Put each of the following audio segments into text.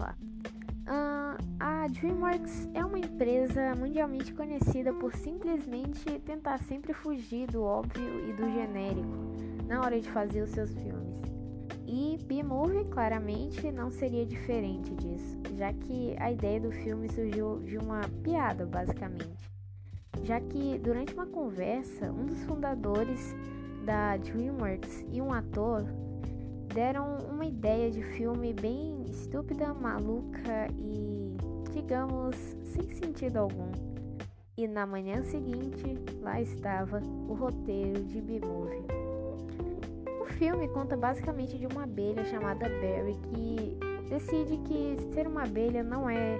lá. Uh, a DreamWorks é uma empresa mundialmente conhecida por simplesmente tentar sempre fugir do óbvio e do genérico na hora de fazer os seus filmes. E B-Movie claramente não seria diferente disso, já que a ideia do filme surgiu de uma piada, basicamente. Já que durante uma conversa, um dos fundadores da DreamWorks e um ator deram uma ideia de filme bem estúpida, maluca e, digamos, sem sentido algum. E na manhã seguinte, lá estava o roteiro de B-Movie. O filme conta basicamente de uma abelha chamada Barry que decide que ser uma abelha não é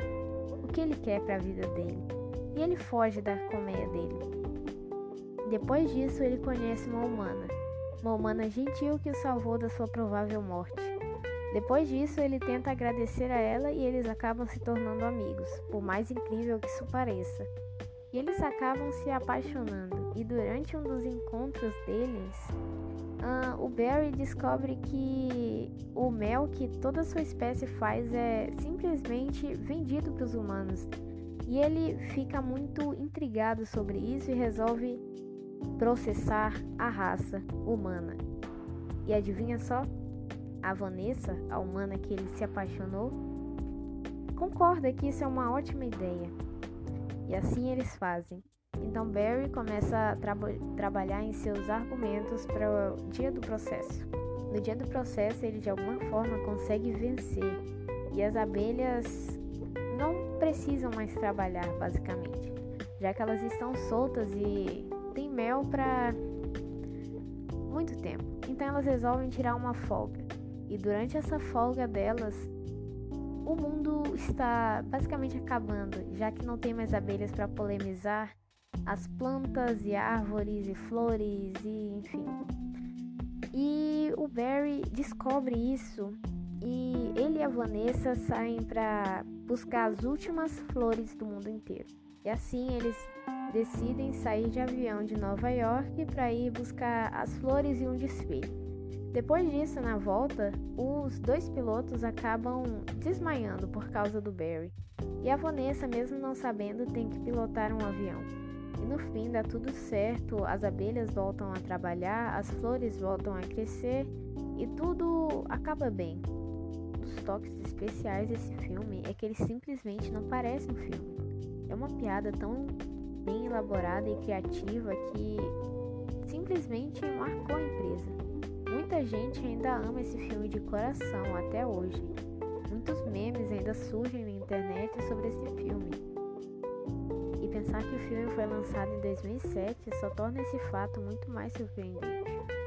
o que ele quer para a vida dele. E ele foge da colmeia dele. Depois disso, ele conhece uma humana uma humana gentil que o salvou da sua provável morte. Depois disso, ele tenta agradecer a ela e eles acabam se tornando amigos, por mais incrível que isso pareça. E eles acabam se apaixonando, e durante um dos encontros deles, uh, o Barry descobre que o mel que toda sua espécie faz é simplesmente vendido para os humanos. E ele fica muito intrigado sobre isso e resolve processar a raça humana. E adivinha só? A Vanessa, a humana que ele se apaixonou, concorda que isso é uma ótima ideia. E assim eles fazem. Então Barry começa a tra trabalhar em seus argumentos para o dia do processo. No dia do processo, ele de alguma forma consegue vencer e as abelhas não precisam mais trabalhar, basicamente, já que elas estão soltas e tem mel para muito tempo. Então elas resolvem tirar uma folga. E durante essa folga delas, o mundo está basicamente acabando, já que não tem mais abelhas para polemizar as plantas e árvores e flores e enfim. E o Barry descobre isso e ele e a Vanessa saem para buscar as últimas flores do mundo inteiro. E assim eles decidem sair de avião de Nova York para ir buscar as flores e um desfile. Depois disso, na volta, os dois pilotos acabam desmaiando por causa do Barry. E a Vanessa, mesmo não sabendo, tem que pilotar um avião. E no fim dá tudo certo, as abelhas voltam a trabalhar, as flores voltam a crescer e tudo acaba bem. Um dos toques especiais desse filme é que ele simplesmente não parece um filme. É uma piada tão bem elaborada e criativa que simplesmente marcou a empresa. Muita gente ainda ama esse filme de coração até hoje. Muitos memes ainda surgem na internet sobre esse filme. E pensar que o filme foi lançado em 2007 só torna esse fato muito mais surpreendente.